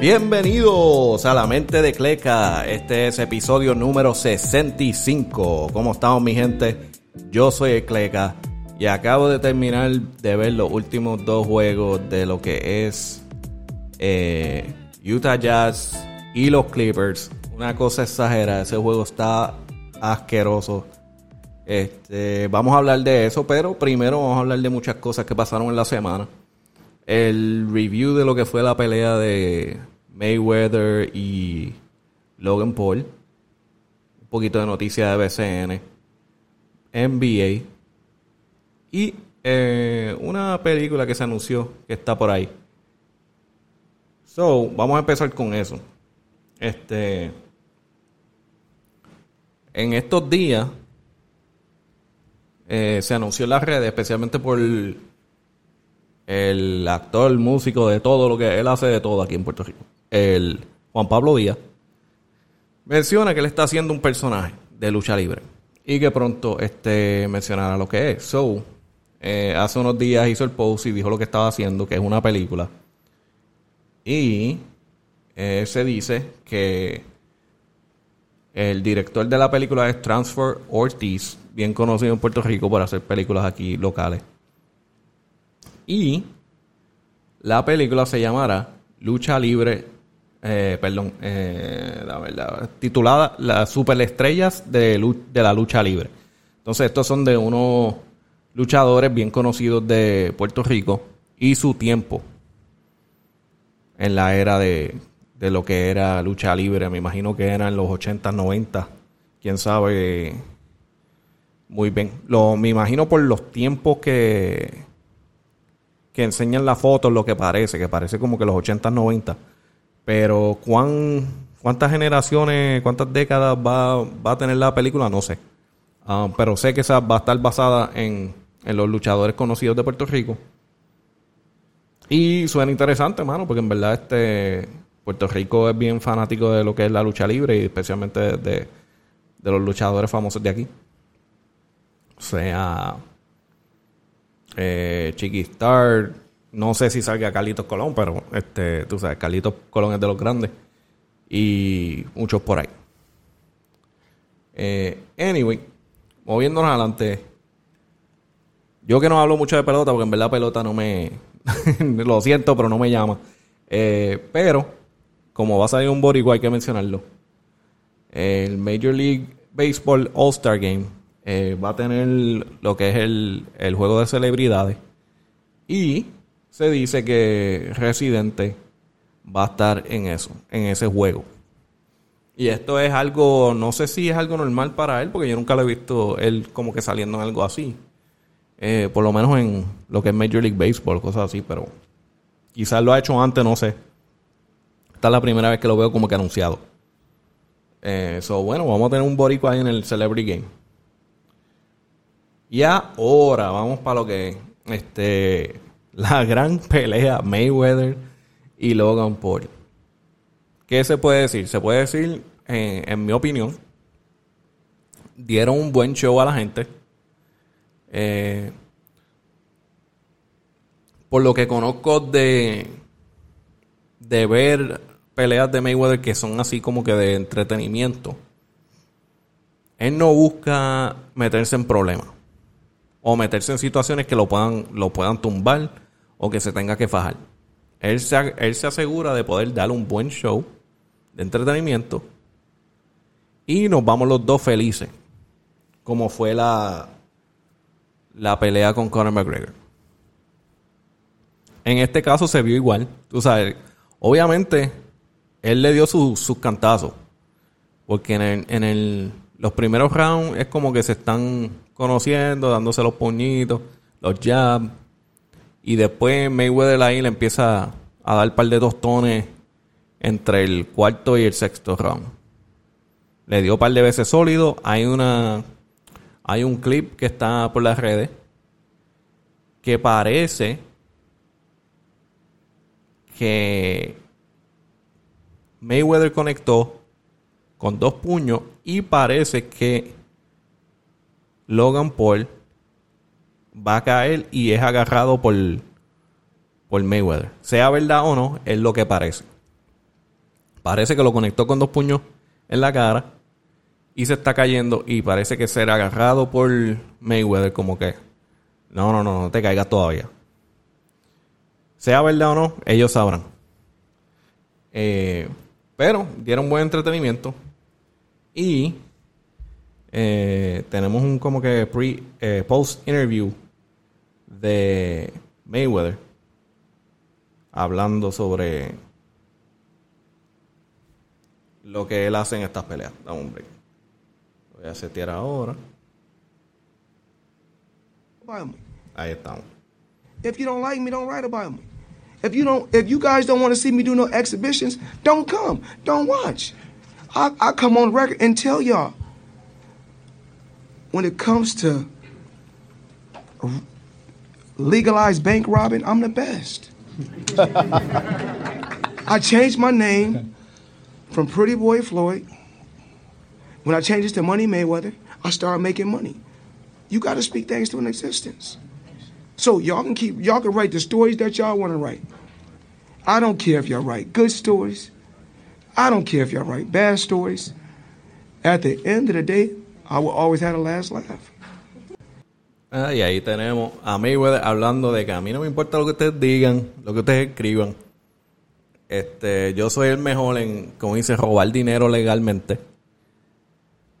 Bienvenidos a la mente de Cleca. Este es episodio número 65. ¿Cómo estamos, mi gente? Yo soy Cleca y acabo de terminar de ver los últimos dos juegos de lo que es eh, Utah Jazz y los Clippers. Una cosa exagerada. Ese juego está asqueroso. Este, vamos a hablar de eso, pero primero vamos a hablar de muchas cosas que pasaron en la semana el review de lo que fue la pelea de Mayweather y Logan Paul. Un poquito de noticias de BCN. NBA. Y eh, una película que se anunció que está por ahí. So, vamos a empezar con eso. Este. En estos días eh, se anunció en las redes, especialmente por actor, el músico, de todo lo que él hace de todo aquí en Puerto Rico, el Juan Pablo Díaz, menciona que él está haciendo un personaje de lucha libre y que pronto este, mencionará lo que es. So, eh, hace unos días hizo el post y dijo lo que estaba haciendo, que es una película. Y eh, se dice que el director de la película es Transfer Ortiz, bien conocido en Puerto Rico por hacer películas aquí locales. Y la película se llamará Lucha Libre, eh, perdón, eh, la verdad, titulada Las Superestrellas de, de la Lucha Libre. Entonces, estos son de unos luchadores bien conocidos de Puerto Rico y su tiempo en la era de, de lo que era lucha libre. Me imagino que eran los 80, 90. Quién sabe. Muy bien. Lo, me imagino por los tiempos que, que enseñan la foto lo que parece, que parece como que los 80, 90. Pero ¿cuán, cuántas generaciones, cuántas décadas va, va a tener la película, no sé. Ah, pero sé que esa va a estar basada en, en los luchadores conocidos de Puerto Rico. Y suena interesante, mano, porque en verdad este Puerto Rico es bien fanático de lo que es la lucha libre y especialmente de, de, de los luchadores famosos de aquí. O sea, eh, Chiquistar, no sé si salga Carlitos Colón, pero este, tú sabes, Carlitos Colón es de los grandes. Y muchos por ahí. Eh, anyway, moviéndonos adelante. Yo que no hablo mucho de pelota, porque en verdad pelota no me. lo siento, pero no me llama. Eh, pero, como va a salir un boricua, hay que mencionarlo. El Major League Baseball All-Star Game eh, va a tener lo que es el, el, juego de celebridades. Y se dice que Residente va a estar en eso, en ese juego. Y esto es algo, no sé si es algo normal para él, porque yo nunca lo he visto él como que saliendo en algo así. Eh, por lo menos en lo que es Major League Baseball, cosas así, pero quizás lo ha hecho antes, no sé. Esta es la primera vez que lo veo como que anunciado. Eh, bueno, vamos a tener un boricua ahí en el Celebrity Game. Y ahora vamos para lo que este la gran pelea Mayweather y Logan Paul. ¿Qué se puede decir? Se puede decir, en, mi opinión, dieron un buen show a la gente. Eh, por lo que conozco de, de ver peleas de Mayweather que son así como que de entretenimiento, él no busca meterse en problemas o meterse en situaciones que lo puedan, lo puedan tumbar o que se tenga que fajar. Él se, él se asegura de poder darle un buen show de entretenimiento y nos vamos los dos felices, como fue la, la pelea con Conor McGregor. En este caso se vio igual, tú sabes, obviamente él le dio sus cantazos, porque en, el, en el, los primeros rounds es como que se están conociendo, dándose los puñitos, los jabs. Y después Mayweather ahí le empieza a dar un par de tostones entre el cuarto y el sexto round. Le dio un par de veces sólido. Hay una. Hay un clip que está por las redes. Que parece que Mayweather conectó con dos puños y parece que Logan Paul va a caer y es agarrado por, por Mayweather. Sea verdad o no, es lo que parece. parece que lo conectó con dos puños en la cara y se está cayendo y parece que será agarrado por Mayweather como que no, no, no, no te caigas todavía. Sea verdad o no, ellos sabrán. Eh, pero dieron buen entretenimiento y eh, tenemos un como que pre, eh, post interview de Mayweather hablando sobre lo que él hace en estas peleas. Dame un break. Voy a setear ahora. Ahí estamos. If you don't like me, don't write about me. If you don't, if you guys don't want to see me do no exhibitions, don't come, don't watch. I, I come on record and tell y'all. When it comes to legalized bank robbing, I'm the best. I changed my name from Pretty Boy Floyd. When I changed it to Money Mayweather, I started making money. You got to speak things to an existence. So y'all can keep, y'all can write the stories that y'all want to write. I don't care if y'all write good stories. I don't care if y'all write bad stories. At the end of the day, I always have the last laugh. Ah, y ahí tenemos a Mayweather hablando de que a mí no me importa lo que ustedes digan, lo que ustedes escriban. Este, yo soy el mejor en, como dice, robar dinero legalmente.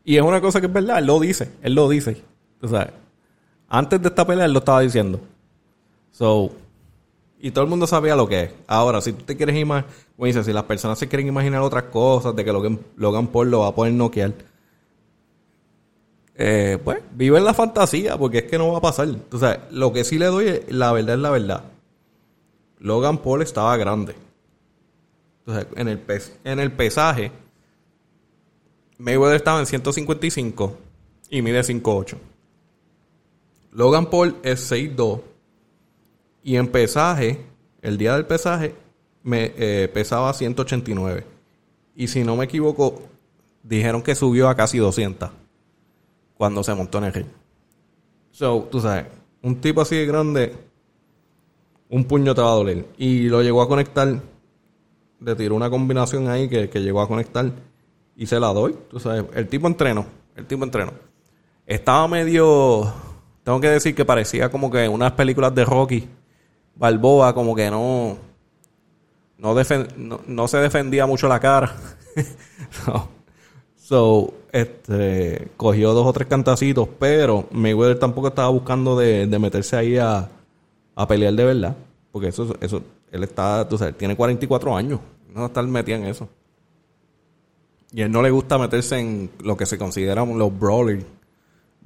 Y es una cosa que es verdad, él lo dice, él lo dice. O sea, antes de esta pelea él lo estaba diciendo. So, y todo el mundo sabía lo que es. Ahora, si tú te quieres imaginar, como dice, si las personas se quieren imaginar otras cosas, de que Logan, Logan Paul lo va a poder noquear, eh, pues vive en la fantasía, porque es que no va a pasar. Sea, lo que sí le doy, es, la verdad es la verdad. Logan Paul estaba grande. Entonces, en el, en el pesaje, Mayweather estaba en 155 y mide 5'8. Logan Paul es 6'2 y en pesaje, el día del pesaje, me eh, pesaba 189. Y si no me equivoco, dijeron que subió a casi 200 cuando se montó en el ring. So, tú sabes, un tipo así de grande, un puño te va a doler. Y lo llegó a conectar, le tiró una combinación ahí que, que llegó a conectar y se la doy. Tú sabes, el tipo entrenó, el tipo entrenó. Estaba medio, tengo que decir que parecía como que unas películas de Rocky, Balboa, como que no, no, no, se defendía mucho la cara. So, este, cogió dos o tres cantacitos, pero Mayweather tampoco estaba buscando de, meterse ahí a, a, pelear de verdad. Porque eso, eso, él está, tú sabes, tiene 44 años. No estar metido en eso. Y él no le gusta meterse en lo que se consideran los brawling.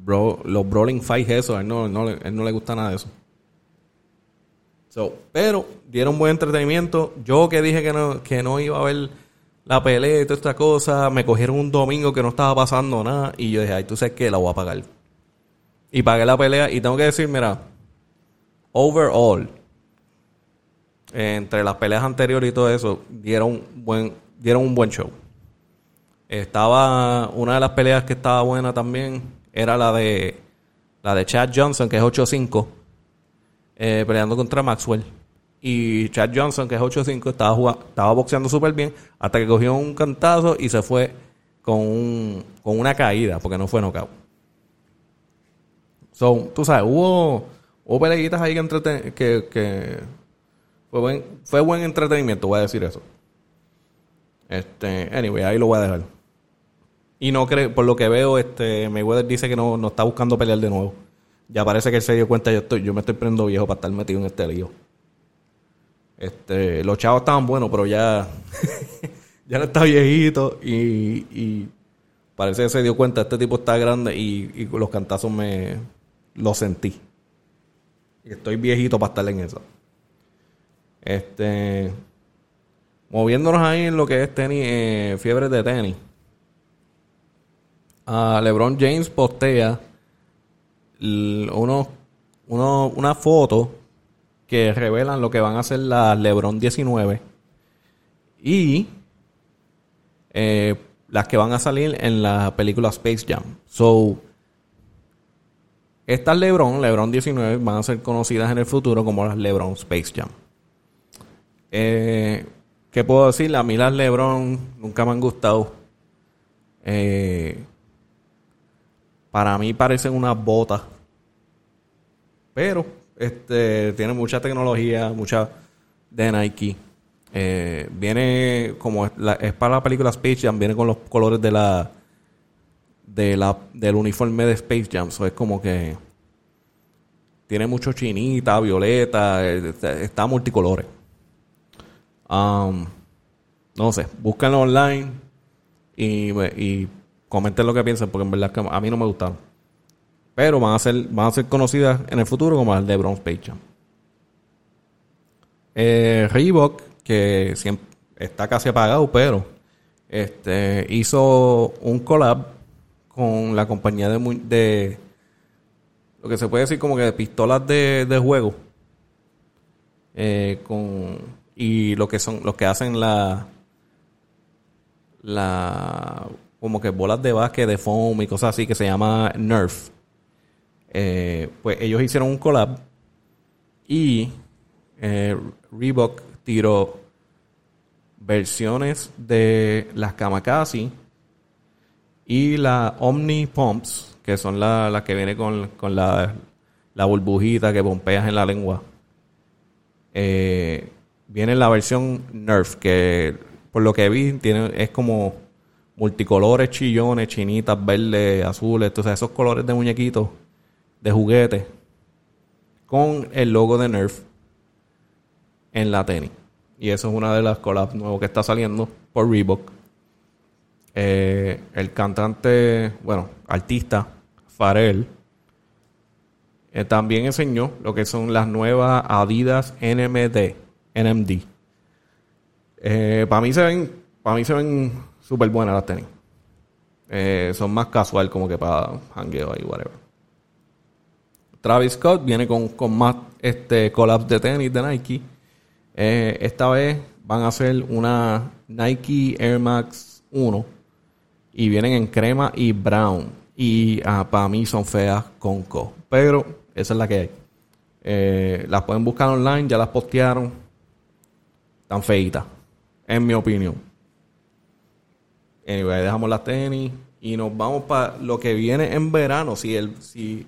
los brawling fights, eso. A él no, no, él no le gusta nada de eso. So, pero dieron buen entretenimiento. Yo que dije que no, que no iba a haber la pelea y toda esta cosa, me cogieron un domingo que no estaba pasando nada y yo dije, ay, tú sabes que la voy a pagar. Y pagué la pelea y tengo que decir, mira, overall, entre las peleas anteriores y todo eso, dieron, buen, dieron un buen show. Estaba, una de las peleas que estaba buena también era la de, la de Chad Johnson, que es 8-5, eh, peleando contra Maxwell. Y Chad Johnson, que es 8-5, estaba, estaba boxeando súper bien hasta que cogió un cantazo y se fue con, un, con una caída, porque no fue knockout. So, tú sabes, hubo, hubo peleitas ahí que, que, que fue, buen, fue buen entretenimiento, voy a decir eso. Este, anyway, ahí lo voy a dejar. Y no creo, por lo que veo, este, Mayweather dice que no, no está buscando pelear de nuevo. Ya parece que él se dio cuenta, yo estoy, yo me estoy prendiendo viejo para estar metido en este lío. Este, los chavos estaban buenos, pero ya, ya no está viejito y, parece que se dio cuenta, este tipo está grande y, los cantazos me los sentí. Y estoy viejito para estar en eso. Este, moviéndonos ahí en lo que es tenis, eh, fiebre de tenis. a LeBron James postea uno, uno, una foto que revelan lo que van a hacer las LeBron 19 y eh, las que van a salir en la película Space Jam. So, estas LeBron, LeBron 19, van a ser conocidas en el futuro como las LeBron Space Jam. Eh, ¿Qué puedo decir? A mí las LeBron nunca me han gustado. Eh, para mí parecen unas botas. Pero este tiene mucha tecnología, mucha de Nike. Eh, viene como es, para la película Space Jam, viene con los colores de la, de la del uniforme de Space Jam. Eso es como que tiene mucho chinita, violeta, eh, está, multicolores. Um, no sé, búsquenlo online y, y comenten lo que piensan, porque en verdad que a mí no me gustaron. Pero van a ser, van a ser conocidas en el futuro como las de Bronze Page. Eh, Reebok, que está casi apagado, pero este, hizo un collab con la compañía de, de lo que se puede decir como que de pistolas de, de juego. Eh, con y lo que son los que hacen la la como que bolas de básquet de foam y cosas así que se llama Nerf. Eh, pues ellos hicieron un collab y eh, Reebok tiró versiones de las Kamakazi y la Omni Pumps, que son las que vienen con, la, la, burbujita que pompeas en la lengua. Eh, viene la versión Nerf, que por lo que vi tiene, es como multicolores, chillones, chinitas, verdes, azules, entonces esos colores de muñequitos, de juguete, con el logo de Nerf en la tenis. Y eso es una de las collabs nuevas que está saliendo por Reebok. Eh, el cantante, bueno, artista, Pharrell, eh, también enseñó lo que son las nuevas Adidas NMD, NMD. Eh, para mí se ven, para mí se ven Súper buenas las tenis. Son más casual como que para hangueo y whatever. Travis Scott viene con, más este collabs de tenis de Nike. Eh, esta vez van a hacer una Nike Air Max 1 y vienen en crema y brown. Y ah, para mí son feas con co. Pero esa es la que hay. Eh, las pueden buscar online, ya las postearon. Tan feitas, en mi opinión. Anyway, dejamos las tenis y nos vamos para lo que viene en verano. Si el, si,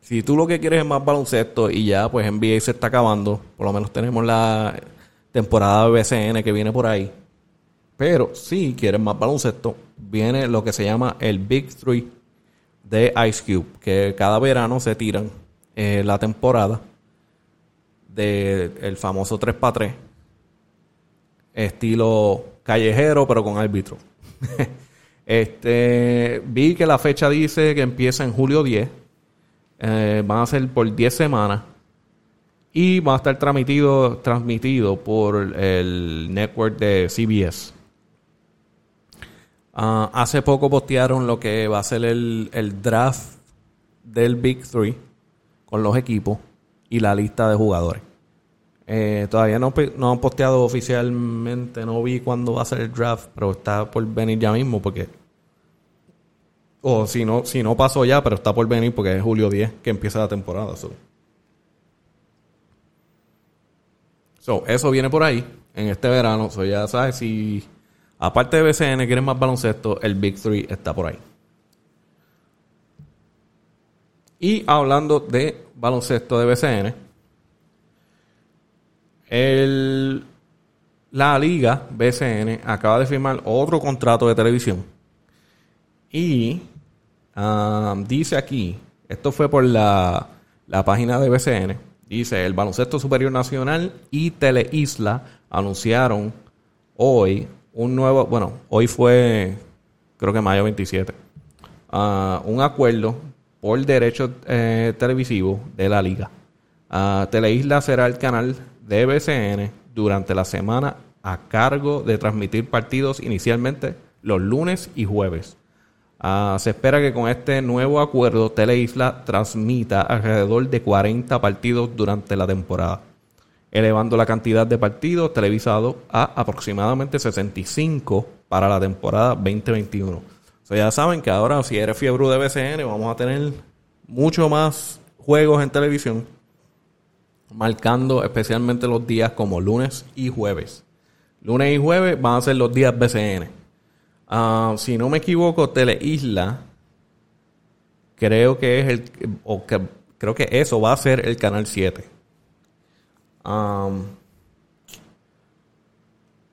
si tú lo que quieres es más baloncesto y ya pues NBA se está acabando, por lo menos tenemos la temporada de BCN que viene por ahí. Pero si quieres más baloncesto, viene lo que se llama el Big Three de Ice Cube, que cada verano se tiran eh, la temporada del el famoso 3x3, estilo callejero, pero con árbitro. este, vi que la fecha dice que empieza en julio 10. Eh, van a ser por 10 semanas. Y va a estar transmitido, transmitido por el network de CBS. Ah, hace poco postearon lo que va a ser el, el draft del Big Three con los equipos y la lista de jugadores. Eh, todavía no, no han posteado oficialmente, no vi cuándo va a ser el draft, pero está por venir ya mismo porque... O si no, si no pasó ya, pero está por venir porque es julio 10 que empieza la temporada. So. eso viene por ahí en este verano. So, ya sabes, si aparte de BCN quieres más baloncesto, el Big Three está por ahí. Y hablando de baloncesto de BCN, el, la liga BCN acaba de firmar otro contrato de televisión. Y um, dice aquí, esto fue por la, la página de BCN, dice, el Baloncesto Superior Nacional y Teleisla anunciaron hoy un nuevo, bueno, hoy fue, creo que mayo 27, uh, un acuerdo por derechos eh, televisivos de la liga. Uh, Teleisla será el canal de BCN durante la semana a cargo de transmitir partidos inicialmente los lunes y jueves. Ah, se espera que con este nuevo acuerdo Teleisla transmita alrededor de 40 partidos durante la temporada, elevando la cantidad de partidos televisados a aproximadamente 65 para la temporada 2021. O ya saben que ahora si eres fiebre de BCN vamos a tener mucho más juegos en televisión marcando especialmente los días como lunes y jueves. Lunes y jueves van a ser los días BCN. Ah, si no me equivoco, Teleisla creo que es el o que, creo que eso va a ser el canal 7.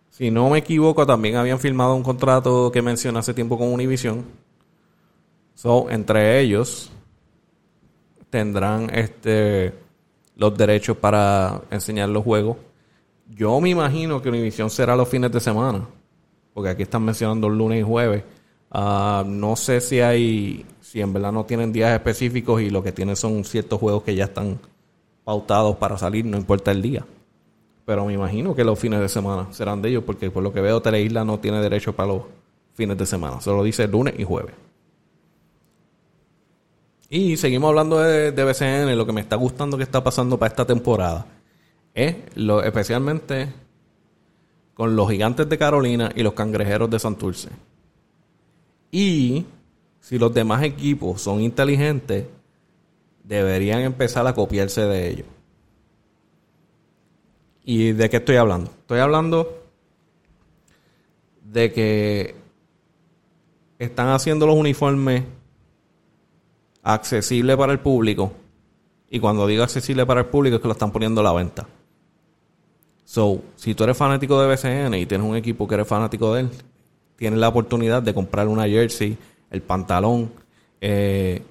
si no me equivoco, también habían firmado un contrato que mencioné hace tiempo con Univision. So, entre ellos tendrán este los derechos para enseñar los juegos. Yo me imagino que Univision será los fines de semana, porque aquí están mencionando lunes y jueves. Ah, no sé si hay, si en verdad no tienen días específicos y lo que tienen son ciertos juegos que ya están pautados para salir, no importa el día. Pero me imagino que los fines de semana serán de ellos, porque por lo que veo, Teleisla no tiene derecho para los fines de semana, solo dice lunes y jueves. Y seguimos hablando de, de, BCN, lo que me está gustando que está pasando para esta temporada es lo, especialmente con los gigantes de Carolina y los cangrejeros de Santurce. Y si los demás equipos son inteligentes, deberían empezar a copiarse de ellos. ¿Y de qué estoy hablando? Estoy hablando de que están haciendo los uniformes accesible para el público. Y cuando digo accesible para el público es que lo están poniendo a la venta. So, si tú eres fanático de BCN y tienes un equipo que eres fanático de él, tienes la oportunidad de comprar una jersey, el pantalón. Eh,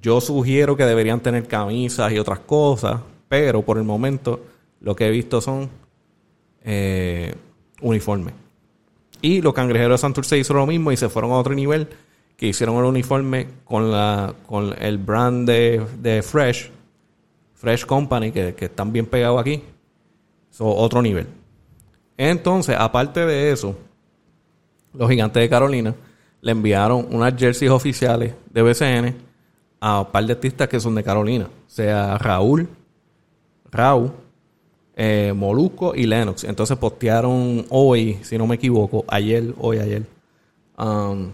yo sugiero que deberían tener camisas y otras cosas, pero por el momento lo que he visto son eh, uniformes. Y los cangrejeros de Santurce hizo lo mismo y se fueron a otro nivel que hicieron el uniforme con la con el brand de, Fresh, Fresh Company, que, están bien pegados aquí. So, otro nivel. Entonces, aparte de eso, los gigantes de Carolina le enviaron unas jerseys oficiales de BCN a un par de artistas que son de Carolina. O sea, Raúl, Raúl, eh, Molusco y Lennox. Entonces postearon hoy, si no me equivoco, ayer, hoy, ayer. Um,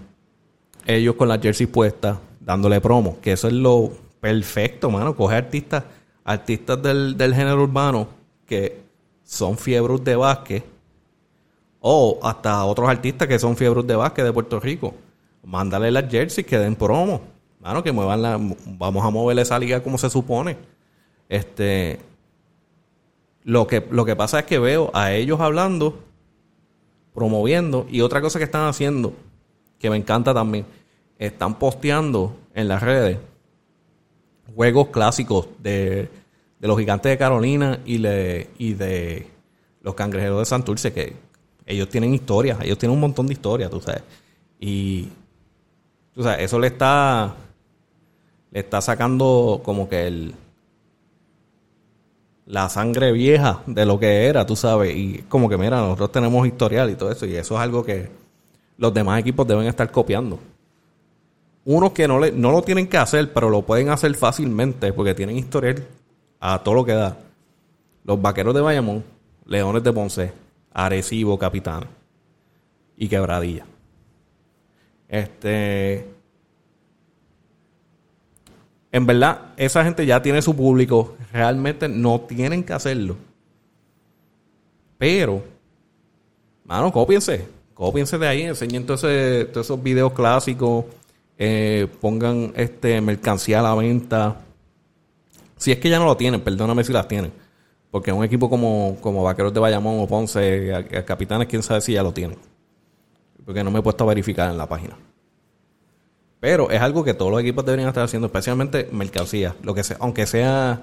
ellos con la jersey puesta, dándole promo, que eso es lo perfecto, mano, coger artistas, artistas del, género urbano que son fiebros de básquet, o hasta otros artistas que son fiebros de básquet de Puerto Rico. Mándale las jerseys que den promo. Mano, que muevan la. Vamos a mover esa liga como se supone. Este. Lo que, lo que pasa es que veo a ellos hablando, promoviendo, y otra cosa que están haciendo, que me encanta también. Están posteando en las redes juegos clásicos de, los gigantes de Carolina y, y de los cangrejeros de Santurce, que ellos tienen historia, ellos tienen un montón de historia, tú sabes. Y tú sabes, eso le está le está sacando como que el la sangre vieja de lo que era, tú sabes, y como que mira, nosotros tenemos historial y todo eso, y eso es algo que los demás equipos deben estar copiando. Unos que no, le, no lo tienen que hacer, pero lo pueden hacer fácilmente porque tienen historial a todo lo que da. Los vaqueros de Bayamón, Leones de Ponce, Arecibo, Capitán y Quebradilla. Este. En verdad, esa gente ya tiene su público. Realmente no tienen que hacerlo. Pero, mano, cópiense piense de ahí, enseñen todos esos videos clásicos, eh, pongan este mercancía a la venta. Si es que ya no lo tienen, perdóname si las tienen. Porque un equipo como, como Vaqueros de Bayamón o Ponce, a, Capitanes, quién sabe si ya lo tienen. Porque no me he puesto a verificar en la página. Pero es algo que todos los equipos deberían estar haciendo, especialmente mercancía. Lo que sea, aunque sea,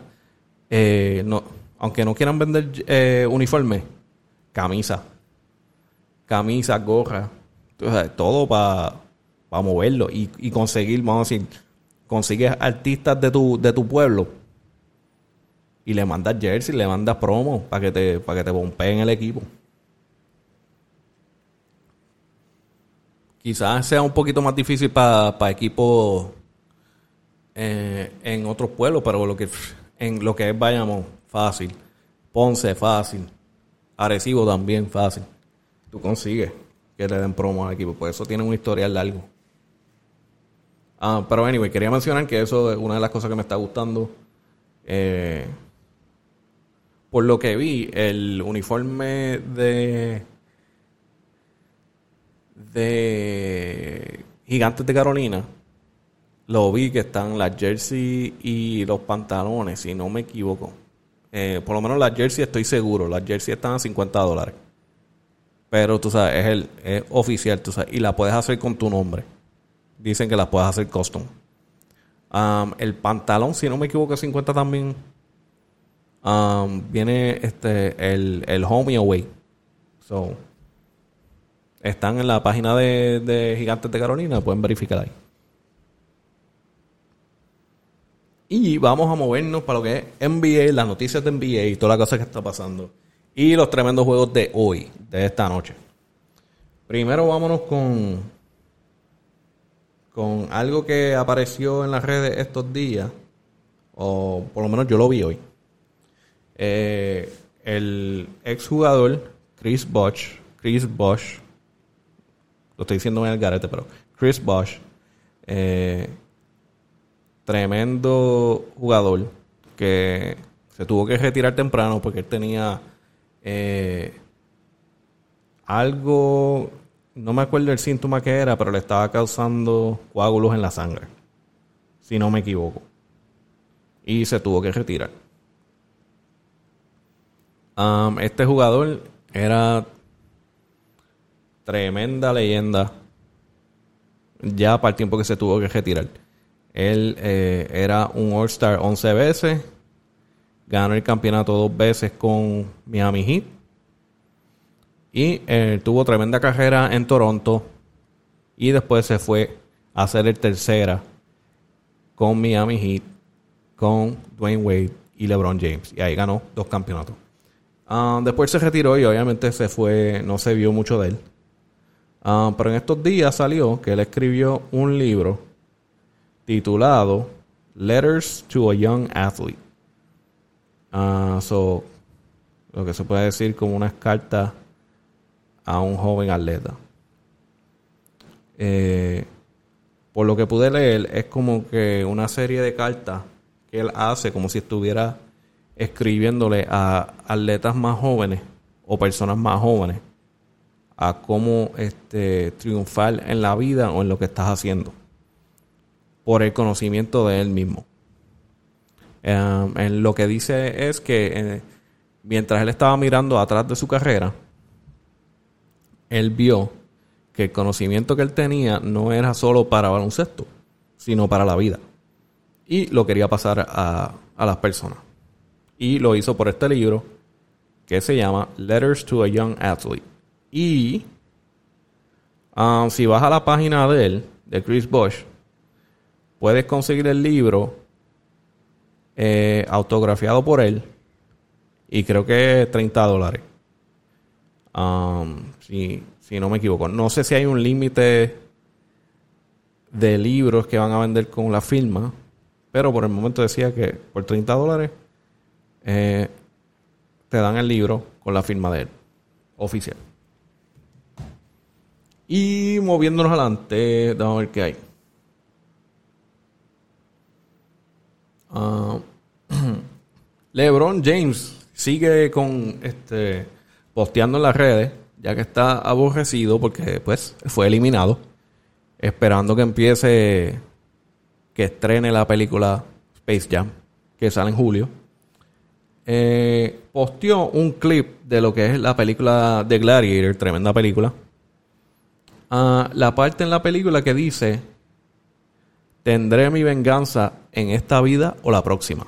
eh, no, aunque no quieran vender eh, uniformes, camisa, camisas, gorras, todo para moverlo y, conseguir, vamos a decir, consigues artistas de tu, de tu pueblo y le mandas jersey, le mandas promo para que te, para que te pompeen el equipo. Quizás sea un poquito más difícil para equipos eh, en otros pueblos, pero lo que, en lo que es Bayamón, fácil. Ponce, fácil. Arecibo también, fácil tú consigues que le den promo al equipo. Pues eso tiene un historial largo. Ah, pero anyway, quería mencionar que eso es una de las cosas que me está gustando. Eh, por lo que vi, el uniforme de de Gigantes de Carolina lo vi que están las jerseys y los pantalones, si no me equivoco. Eh, por lo menos las jerseys estoy seguro. Las jerseys están a 50 dólares. Pero tú sabes, es, el, es oficial, tú sabes. Y la puedes hacer con tu nombre. Dicen que la puedes hacer custom. El pantalón, si no me equivoco, es 50 también. Um, viene este el, el Away. So, están en la página de, de Gigantes de Carolina, pueden verificar ahí. Y vamos a movernos para lo que es NBA, las noticias de NBA y toda la cosa que está pasando. Y los tremendos juegos de hoy, de esta noche. Primero vámonos con, con algo que apareció en las redes estos días. O por lo menos yo lo vi hoy. Eh, el exjugador Chris Bosch, Chris Bosch, lo estoy diciendo en el garete, pero Chris Bosch, eh, tremendo jugador que se tuvo que retirar temprano porque él tenía eh, algo, no me acuerdo el síntoma que era, pero le estaba causando coágulos en la sangre, si no me equivoco. Y se tuvo que retirar. Um, este jugador era tremenda leyenda ya para el tiempo que se tuvo que retirar. Él eh, era un All-Star 11 veces. Ganó el campeonato dos veces con Miami Heat. Y eh, tuvo tremenda carrera en Toronto. Y después se fue a hacer el tercera con Miami Heat, con Dwayne Wade y LeBron James. Y ahí ganó dos campeonatos. Ah, después se retiró y obviamente se fue, no se vio mucho de él. Ah, pero en estos días salió que él escribió un libro titulado Letters to a Young Athlete. Uh, so, lo que se puede decir como unas cartas a un joven atleta. Eh, por lo que pude leer, es como que una serie de cartas que él hace como si estuviera escribiéndole a atletas más jóvenes o personas más jóvenes a cómo este, triunfar en la vida o en lo que estás haciendo por el conocimiento de él mismo. Em, en lo que dice es que eh, mientras él estaba mirando atrás de su carrera, él vio que el conocimiento que él tenía no era solo para baloncesto, sino para la vida. Y lo quería pasar a, las personas. Y lo hizo por este libro que se llama Letters to a Young Athlete. Y um, si vas a la página de él, de Chris Bush, puedes conseguir el libro eh, autografiado por él y creo que 30 dólares. Um, si, si, no me equivoco. No sé si hay un límite de libros que van a vender con la firma, pero por el momento decía que por 30 dólares eh, te dan el libro con la firma de él, oficial. Y moviéndonos adelante, vamos a ver qué hay. Ah, LeBron James sigue con este posteando en las redes, ya que está aborrecido porque pues fue eliminado, esperando que empiece que estrene la película Space Jam, que sale en julio. Eh, posteó un clip de lo que es la película de Gladiator, tremenda película. Ah, la parte en la película que dice tendré mi venganza en esta vida o la próxima.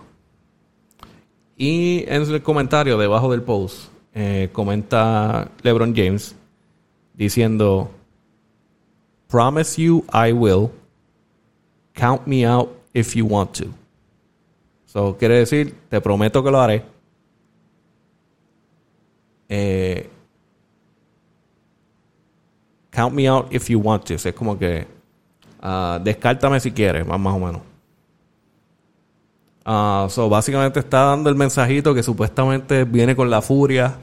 Y en el comentario debajo del post eh, comenta LeBron James diciendo, Promise you I will. Count me out if you want to. So quiere decir, te prometo que lo haré. Eh, count me out if you want to. es como que Uh, descártame si quieres, más, o menos. Uh, so, básicamente está dando el mensajito que supuestamente viene con la furia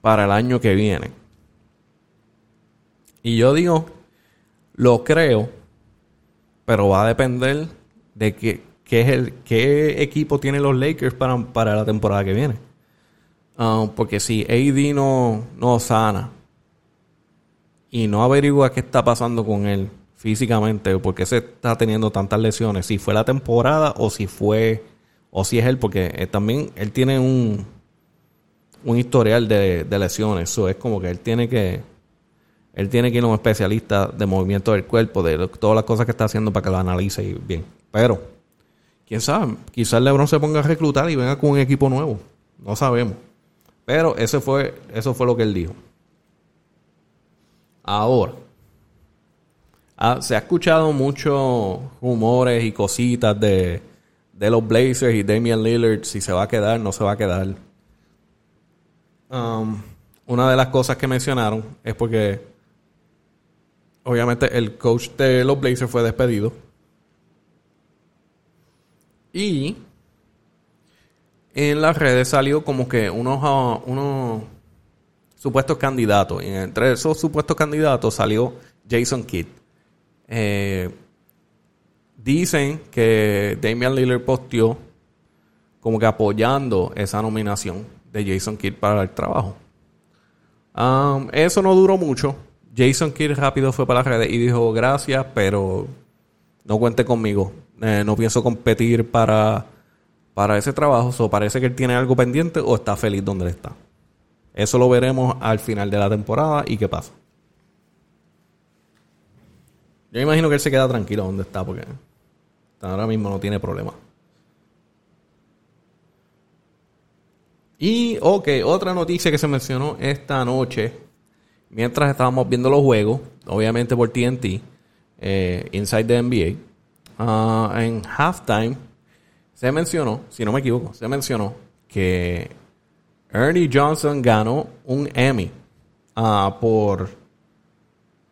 para el año que viene. Y yo digo, lo creo, pero va a depender de qué qué, es el, qué equipo tienen los Lakers para, para la temporada que viene. Um, porque si AD no, no sana y no averigua qué está pasando con él físicamente, o por se está teniendo tantas lesiones, si fue la temporada o si fue, o si es él, porque eh, también él tiene un, un historial de, lesiones, eso es como que él tiene que, él tiene que ir a un especialista de movimiento del cuerpo, de todas las cosas que está haciendo para que lo analice bien. Pero, quién sabe, quizás LeBron se ponga a reclutar y venga con un equipo nuevo, no sabemos. Pero ese fue, eso fue lo que él dijo. Ahora, ah, se ha escuchado muchos rumores y cositas de, de los Blazers y Damian Lillard, si se va a quedar, no se va a quedar. Um, una de las cosas que mencionaron es porque obviamente el coach de los Blazers fue despedido. Y en las redes salió como que unos, ah, unos supuestos candidatos. Y entre esos supuestos candidatos salió Jason Kidd. Eh, dicen que Damian Lillard posteó como que apoyando esa nominación de Jason Kidd para el trabajo. Eso no duró mucho. Jason Kidd rápido fue para las redes y dijo gracias, pero no cuente conmigo. Eh, no pienso competir para para ese trabajo. o parece que él tiene algo pendiente o está feliz donde él está. Eso lo veremos al final de la temporada y qué pasa. Yo imagino que él se queda tranquilo donde está porque ahora mismo no tiene problema. Y, ok, otra noticia que se mencionó esta noche, mientras estábamos viendo los juegos, obviamente por TNT, eh, Inside the NBA, ah, en halftime se mencionó, si no me equivoco, se mencionó que Ernie Johnson ganó un Emmy ah, por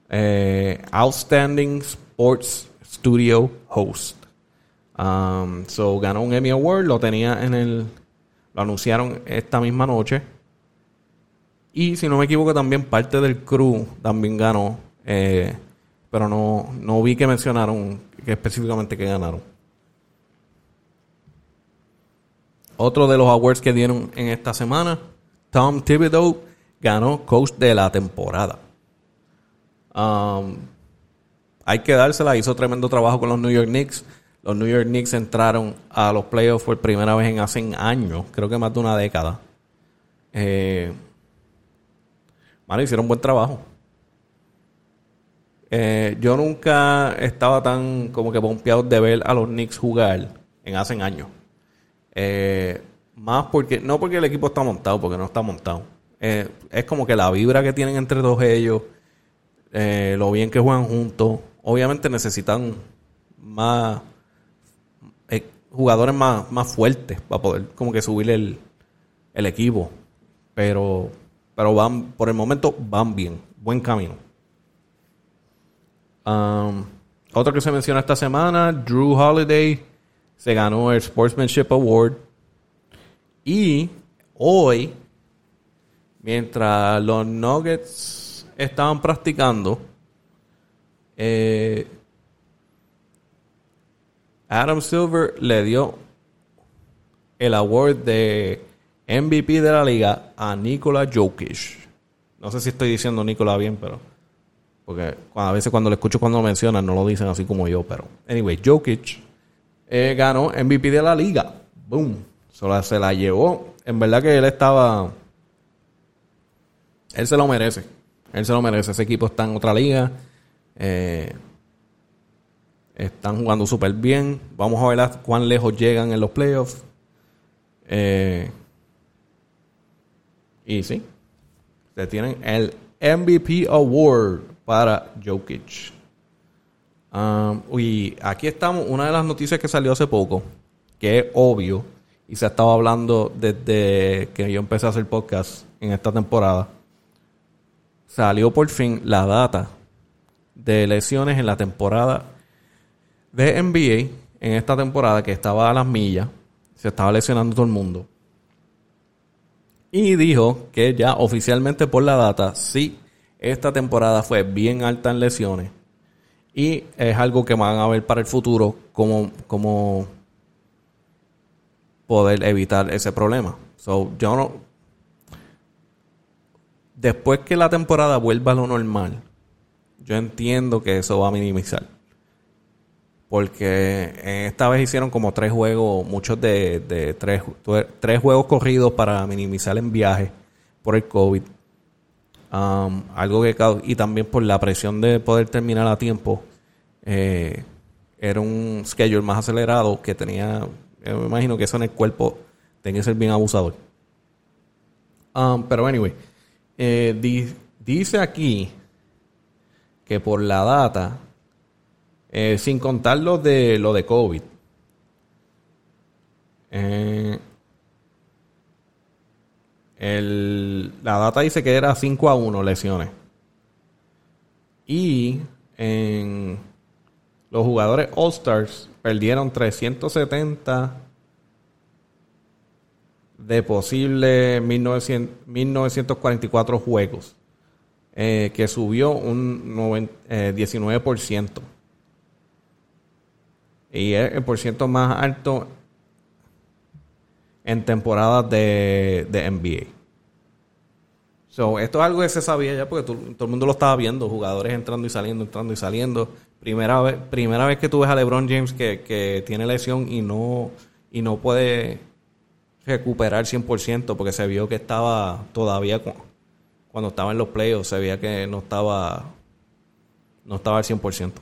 eh, Outstanding Sports Studio Host. Um, so ganó un Emmy Award, lo tenía en el. Lo anunciaron esta misma noche. Y si no me equivoco, también parte del crew también ganó. Eh, pero no, no vi que mencionaron que específicamente que ganaron. Otro de los awards que dieron en esta semana, Tom Thibodeau ganó Coach de la temporada. Um, hay que dársela, hizo tremendo trabajo con los New York Knicks. Los New York Knicks entraron a los playoffs por primera vez en hace años, creo que más de una década. Eh, hicieron buen trabajo. Eh, yo nunca estaba tan como que pompeado de ver a los Knicks jugar en hace años. Eh, más porque, no porque el equipo está montado, porque no está montado. Eh, es como que la vibra que tienen entre todos ellos, eh, lo bien que juegan juntos. Obviamente necesitan más jugadores más, más fuertes para poder como que subir el, el equipo. Pero, pero van, por el momento van bien, buen camino. Um, otro que se menciona esta semana, Drew Holiday se ganó el Sportsmanship Award. Y hoy, mientras los Nuggets estaban practicando, eh, Adam Silver le dio el award de MVP de la liga a Nikola Jokic. No sé si estoy diciendo Nikola bien, pero. Porque a veces cuando lo escucho cuando lo mencionan no lo dicen así como yo, pero. Anyway, Jokic eh, ganó MVP de la liga. Boom. Solo se la llevó. En verdad que él estaba. Él se lo merece. Él se lo merece. Ese equipo está en otra liga. Eh, están jugando súper bien. Vamos a ver cuán lejos llegan en los playoffs. Eh, y sí. Se tienen el MVP Award para Jokic. Um, y aquí estamos, una de las noticias que salió hace poco, que es obvio, y se ha estado hablando desde que yo empecé a hacer podcast en esta temporada. Salió por fin la data de lesiones en la temporada de NBA, en esta temporada que estaba a las millas, se estaba lesionando todo el mundo. Y dijo que ya oficialmente por la data, sí, esta temporada fue bien alta en lesiones y es algo que van a ver para el futuro como poder evitar ese problema. So, yo no. Después que la temporada vuelva a lo normal, yo entiendo que eso va a minimizar. Porque esta vez hicieron como tres juegos, muchos de, de tres, tres juegos corridos para minimizar el viaje por el COVID. Um, algo que y también por la presión de poder terminar a tiempo. Eh, era un schedule más acelerado que tenía. me imagino que eso en el cuerpo tenía que ser bien abusador. Um, pero anyway, eh, dice aquí que por la data, eh, sin contar lo de lo de COVID, eh, la data dice que era 5 a 1 lesiones. Y en los jugadores All-Stars perdieron 370 de posible 1944 juegos, eh, que subió un 19%. Eh, y es el por ciento más alto en temporadas de, de NBA. So, esto es algo que se sabía ya porque todo, el mundo lo estaba viendo, jugadores entrando y saliendo, entrando y saliendo. Primera vez, primera vez que tú ves a LeBron James que, que tiene lesión y no, y no puede recuperar 100% porque se vio que estaba todavía cuando estaba en los playoffs se veía que no estaba no estaba al 100%.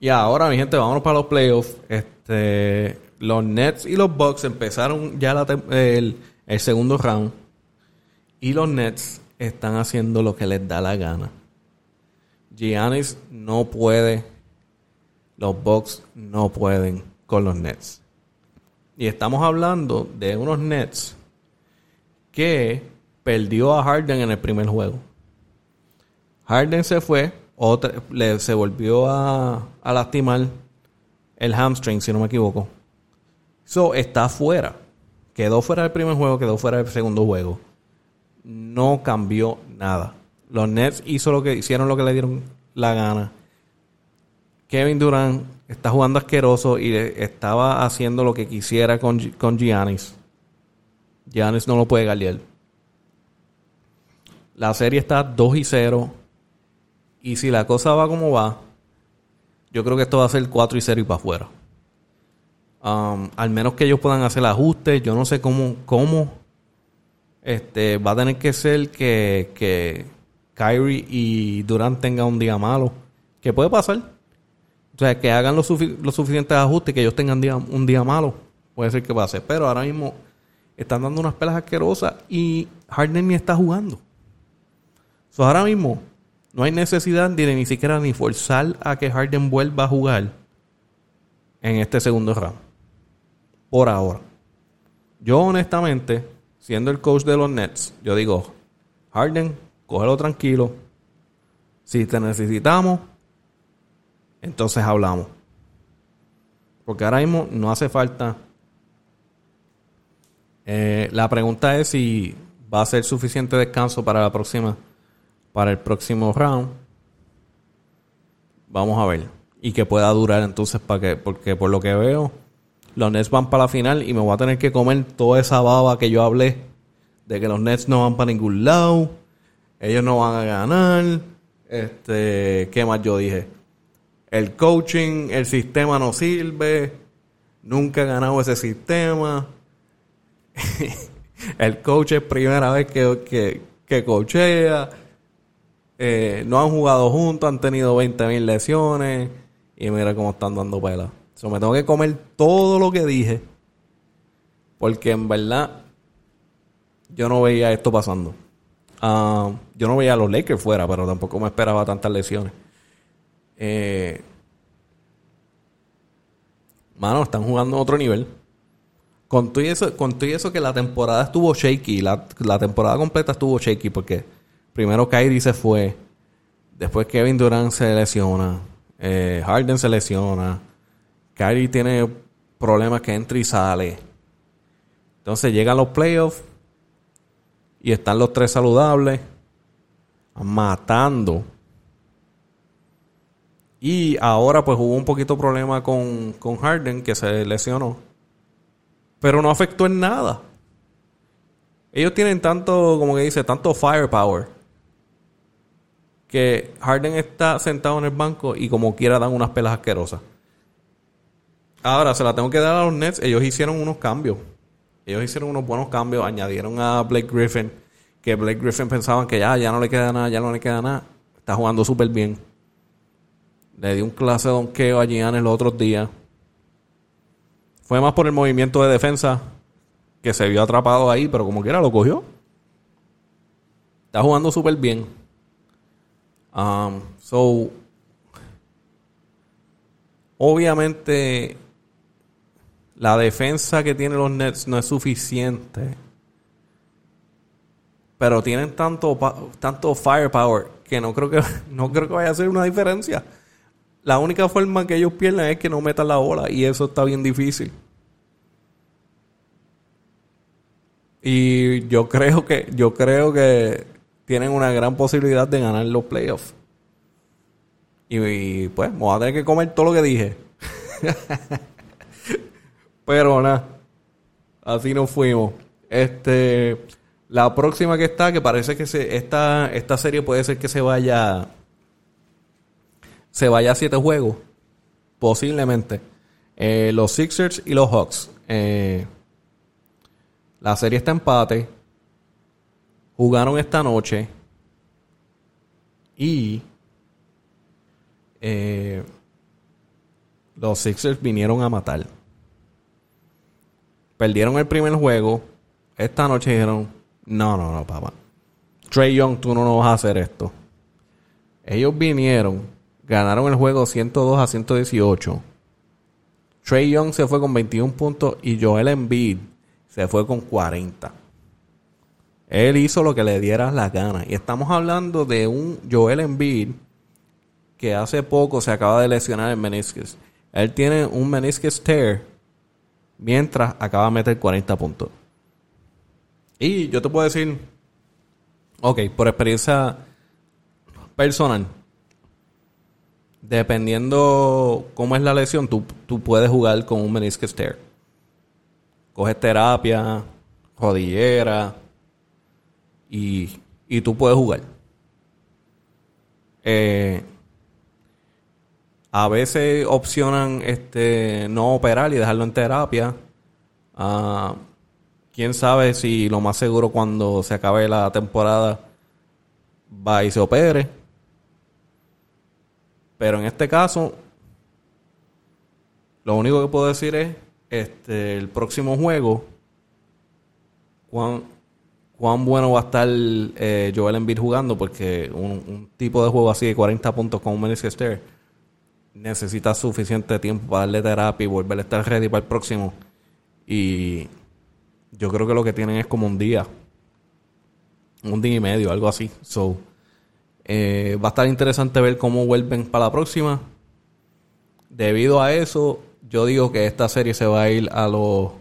Y ahora, mi gente, vámonos para los playoffs. Este, los Nets y los Bucks empezaron ya el, el segundo round. Y los Nets están haciendo lo que les da la gana. Giannis no puede. Los Bucks no pueden con los Nets. Y estamos hablando de unos Nets que perdió a Harden en el primer juego. Harden se fue, otra, le, se volvió a, a lastimar el hamstring, si no me equivoco. So, está fuera. Quedó fuera del primer juego, quedó fuera del segundo juego. No cambió nada. Los Nets hizo lo que hicieron lo que le dieron la gana. Kevin Durant está jugando asqueroso y estaba haciendo lo que quisiera con, con Giannis. Giannis no lo puede galear. La serie está 2 y 0. Y si la cosa va como va, yo creo que esto va a ser 4 y 0 y para afuera. Um, al menos que ellos puedan hacer ajustes. Yo no sé cómo, cómo este, va a tener que ser que, que Kyrie y Durant tengan un día malo. ¿Qué puede pasar? O sea, que hagan los, suficientes ajustes, que ellos tengan un día malo. Puede ser que pase. Pero ahora mismo están dando unas pelas asquerosas y Harden ni está jugando. So, ahora mismo no hay necesidad de ni siquiera ni forzar a que Harden vuelva a jugar en este segundo round. Por ahora. Yo honestamente, siendo el coach de los Nets, yo digo, Harden, cógelo tranquilo. Si te necesitamos, entonces hablamos. Porque ahora mismo no hace falta. Eh, la pregunta es si va a ser suficiente descanso para la próxima, para el próximo round. Vamos a ver. Y que pueda durar entonces para que, porque por lo que veo, los Nets van para la final y me voy a tener que comer toda esa baba que yo hablé de que los Nets no van para ningún lado, ellos no van a ganar. Este, ¿qué más yo dije? el coaching, el sistema no sirve, nunca he ganado ese sistema. el coach es primera vez que, que, que coachea. Eh, no han jugado juntos, han tenido 20.000 lesiones. Y mira cómo están dando pela. So, me tengo que comer todo lo que dije. Porque en verdad, yo no veía esto pasando. Ah, yo no veía a los Lakers fuera, pero tampoco me esperaba tantas lesiones. Eh, mano, están jugando a otro nivel. Con todo, eso, con todo eso que la temporada estuvo shaky, la, temporada completa estuvo shaky porque primero Kyrie se fue, después Kevin Durant se lesiona, eh, Harden se lesiona, Kyrie tiene problemas que entra y sale. Entonces llegan los playoffs y están los tres saludables matando Y ahora pues hubo un poquito problema con, con Harden que se lesionó. Pero no afectó en nada. Ellos tienen tanto, como que dice, tanto firepower. Que Harden está sentado en el banco y como quiera dan unas pelas asquerosas. Ahora, se la tengo que dar a los Nets. Ellos hicieron unos cambios. Ellos hicieron unos buenos cambios. Añadieron a Blake Griffin. Que Blake Griffin pensaban que ya, ya no le queda nada, ya no le queda nada. Está jugando súper bien. Le di un clase de donqueo a Giannis los otros días. Fue más por el movimiento de defensa que se vio atrapado ahí, pero como quiera lo cogió. Está jugando súper bien. Um, so, obviamente, la defensa que tienen los Nets no es suficiente. Pero tienen tanto, tanto firepower que no creo que no creo que vaya a hacer una diferencia. La única forma que ellos pierden es que no metan la bola y eso está bien difícil. Y yo creo que yo creo que tienen una gran posibilidad de ganar los playoffs. Y, pues, vamos a tener que comer todo lo que dije. Pero nada, así nos fuimos. Este, la próxima que está, que parece que se, esta, esta serie puede ser que se vaya se vaya a siete juegos, posiblemente. Eh, los Sixers y los Hawks. Eh, la serie está empate. Jugaron esta noche. Y eh, los Sixers vinieron a matar. Perdieron el primer juego. Esta noche dijeron, no, no, no, papá. Trey Young, tú no nos vas a hacer esto. Ellos vinieron Ganaron el juego 102 a 118. Trey Young se fue con 21 puntos y Joel Embiid se fue con 40. Él hizo lo que le diera la gana. Y estamos hablando de un Joel Embiid que hace poco se acaba de lesionar el meniscus. Él tiene un meniscus tear mientras acaba de meter 40 puntos. Y yo te puedo decir, ok, por experiencia personal, dependiendo cómo es la lesión, tú, puedes jugar con un meniscus tear. Coges terapia, rodillera y, y tú puedes jugar. Eh, a veces opcionan este no operar y dejarlo en terapia. Uh, quién sabe si lo más seguro cuando se acabe la temporada va y se opere. Pero en este caso, lo único que puedo decir es, este, el próximo juego, cuán bueno va a estar eh, Joel Embiid jugando, porque un, tipo de juego así de 40 puntos con un necesita suficiente tiempo para darle terapia y volver a estar ready para el próximo. Y yo creo que lo que tienen es como un día, un día y medio, algo así. So, eh, va a estar interesante ver cómo vuelven para la próxima. Debido a eso, yo digo que esta serie se va a ir a los.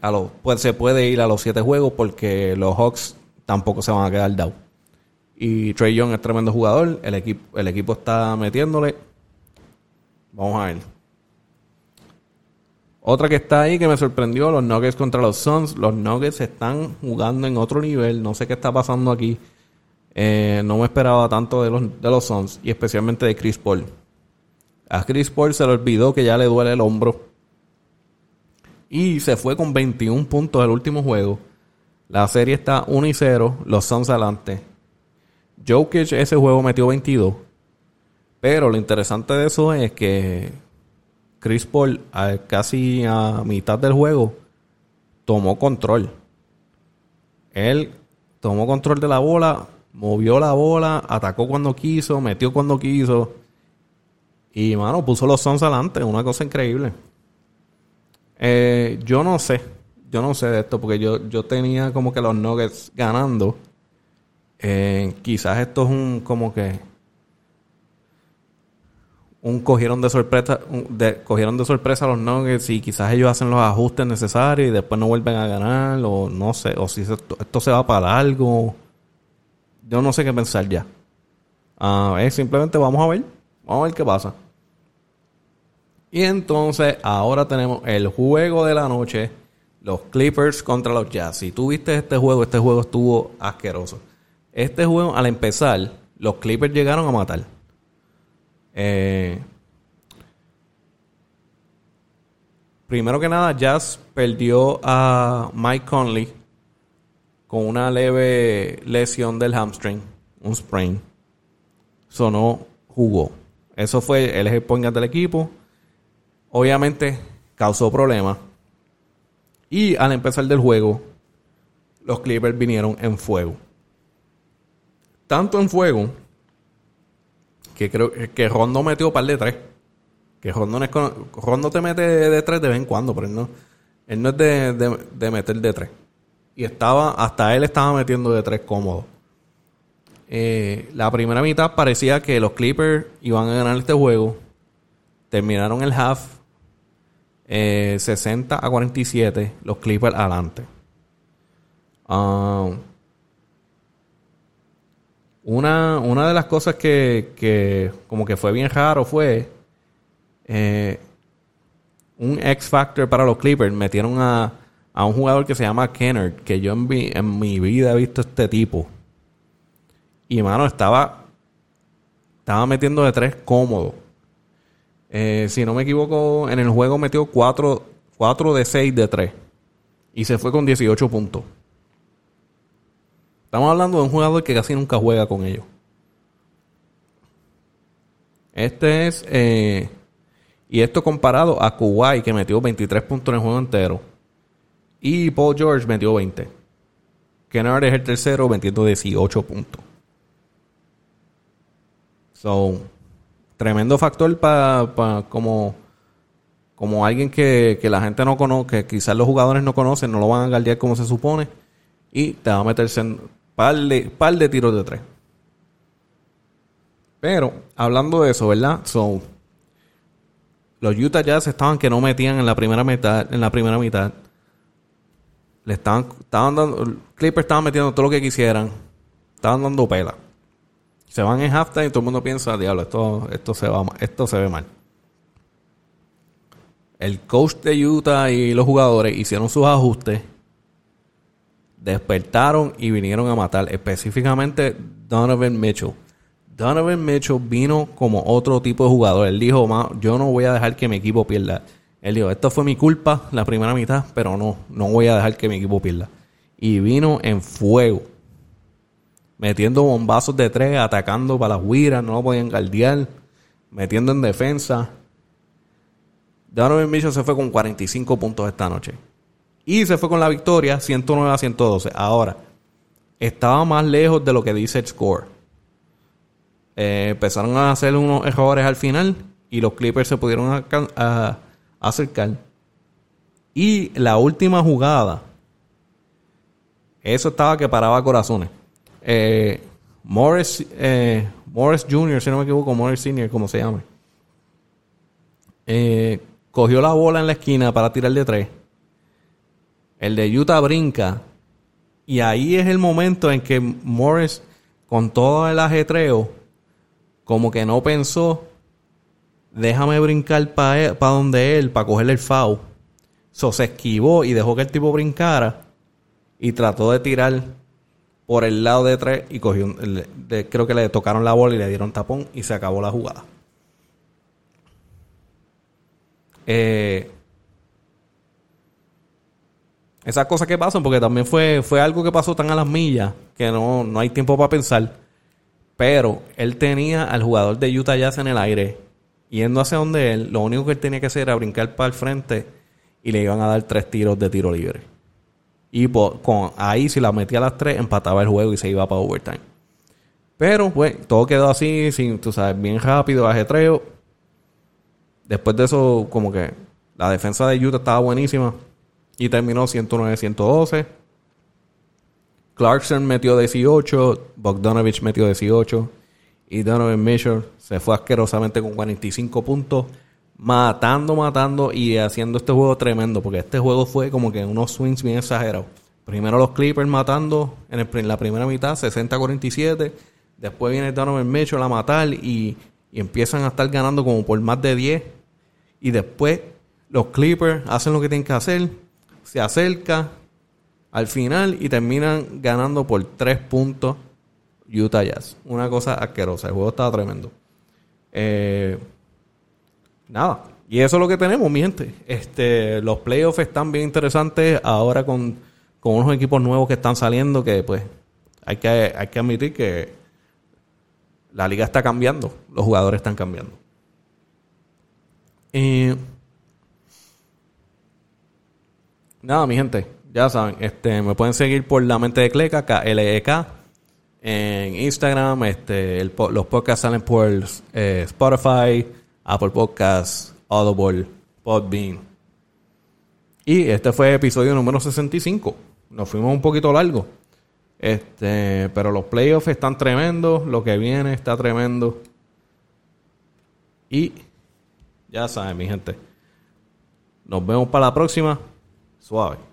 A los pues se puede ir a los siete juegos porque los Hawks tampoco se van a quedar down. Y Trey Young es tremendo jugador. El equipo, el equipo está metiéndole. Vamos a ver. Otra que está ahí que me sorprendió, los Nuggets contra los Suns. Los Nuggets están jugando en otro nivel. No sé qué está pasando aquí. Eh, no me esperaba tanto de los, de los Suns y especialmente de Chris Paul. A Chris Paul se le olvidó que ya le duele el hombro y se fue con 21 puntos el último juego. La serie está 1 y 0, los Suns adelante. Jokic ese juego metió 22. Pero lo interesante de eso es que Chris Paul casi a mitad del juego tomó control. Él tomó control de la bola, movió la bola, atacó cuando quiso, metió cuando quiso. Y, mano, puso los Suns adelante. Una cosa increíble. Eh, yo no sé. Yo no sé de esto porque yo, yo tenía como que los Nuggets ganando. Eh, quizás esto es un como que un cogieron de sorpresa cogieron de sorpresa los Nuggets y quizás ellos hacen los ajustes necesarios y después no vuelven a ganar o no sé o si esto, se va para algo yo no sé qué pensar ya. Uh, simplemente vamos a ver. Vamos a ver qué pasa. Y entonces ahora tenemos el juego de la noche. Los Clippers contra los Jazz. Si tú viste este juego, este juego estuvo asqueroso. Este juego, al empezar, los Clippers llegaron a matar. Eh, primero que nada, Jazz perdió a Mike Conley con una leve lesión del hamstring, un sprain. Eso no jugó. Eso fue, él es el point del equipo. Obviamente causó problemas. Y al empezar del juego, los Clippers vinieron en fuego. Tanto en fuego que creo que Rondo metió par de tres. Que Rondo, no es Rondo te mete de tres de vez en cuando, pero él no, él no es de, de, meter de tres. Y estaba, hasta él estaba metiendo de tres cómodo. Eh, la primera mitad parecía que los Clippers iban a ganar este juego. Terminaron el half 60 eh, a 47, los Clippers adelante. Ah, una, una de las cosas que, como que fue bien raro fue eh, un X Factor para los Clippers. Metieron a, a un jugador que se llama Kennard, que yo en mi, en mi vida he visto este tipo. Y mano, estaba, estaba metiendo de tres cómodo. Eh, si no me equivoco, en el juego metió 4, 4 de 6 de 3. Y se fue con 18 puntos. Estamos hablando de un jugador que casi nunca juega con ellos. Este es. Eh, y esto comparado a Kuwait, que metió 23 puntos en el juego entero. Y Paul George metió 20. Kennard es el tercero, metiendo 18 puntos. So, tremendo factor para como, como alguien que, la gente no conoce, que quizás los jugadores no conocen, no lo van a guardiar como se supone, y te va a meterse en par de, par de tiros de tres. Pero, hablando de eso, ¿verdad? So, los Utah Jazz estaban que no metían en la primera mitad, en la primera mitad. Le estaban, estaban dando, Clippers estaban metiendo todo lo que quisieran. Estaban dando pela. Se van en halftime y todo el mundo piensa, diablo, esto, esto, se, va, esto se ve mal. El coach de Utah y los jugadores hicieron sus ajustes, despertaron y vinieron a matar, específicamente Donovan Mitchell. Donovan Mitchell vino como otro tipo de jugador. Él dijo, yo no voy a dejar que mi equipo pierda. Él dijo, esto fue mi culpa la primera mitad, pero no, no voy a dejar que mi equipo pierda. Y vino en fuego metiendo bombazos de tres, atacando para las huiras, no lo podían guardiar, metiendo en defensa. Donovan Mitchell se fue con 45 puntos esta noche. Y se fue con la victoria 109 a 112. Ahora, estaba más lejos de lo que dice score. Eh, empezaron a hacer unos errores al final y los Clippers se pudieron acercar. Y la última jugada, eso estaba que paraba corazones. Eh, Morris, eh, Morris Jr., si no me equivoco, Morris Sr., como se llama. Eh, cogió la bola en la esquina para tirar de tres. El de Utah brinca. Y ahí es el momento en que Morris, con todo el ajetreo, como que no pensó, déjame brincar para e, donde él, para cogerle el foul. So, se esquivó y dejó que el tipo brincara y trató de tirar por el lado de tres y cogió creo que le tocaron la bola y le dieron tapón y se acabó la jugada. Eh, esas cosas que pasan, porque también fue, fue algo que pasó tan a las millas que no, no hay tiempo para pensar. Pero él tenía al jugador de Utah Jazz en el aire, yendo hacia donde él, lo único que él tenía que hacer era brincar para el frente y le iban a dar tres tiros de tiro libre. Y con, ahí, si la metía a las tres, empataba el juego y se iba para overtime. Pero, pues, todo quedó así, sin, tú sabes, bien rápido, ajetreo. Después de eso, como que la defensa de Utah estaba buenísima. Y terminó 109-112. Clarkson metió 18. Bogdanovich metió 18. Y Donovan Mitchell se fue asquerosamente con 45 puntos matando, matando y haciendo este juego tremendo, porque este juego fue como que unos swings bien exagerados. Primero los Clippers matando en, la primera mitad, 60-47. Después viene Donovan Mitchell a matar y, y empiezan a estar ganando como por más de 10 y después los Clippers hacen lo que tienen que hacer, se acerca al final y terminan ganando por 3 puntos Utah Jazz. Una cosa asquerosa, el juego estaba tremendo. Eh, nada, y eso es lo que tenemos, mi gente. Este, los playoffs están bien interesantes ahora con, con unos equipos nuevos que están saliendo que pues hay que, hay que admitir que la liga está cambiando, los jugadores están cambiando. Y nada, mi gente, ya saben, este, me pueden seguir por la mente de Cleca, KLEK, en Instagram, este, los podcasts salen por eh, Spotify, Apple Podcasts, Audible, Podbean. Y este fue episodio número 65. Nos fuimos un poquito largo. Este, pero los playoffs están tremendos, lo que viene está tremendo. Y ya saben, mi gente. Nos vemos para la próxima. Suave.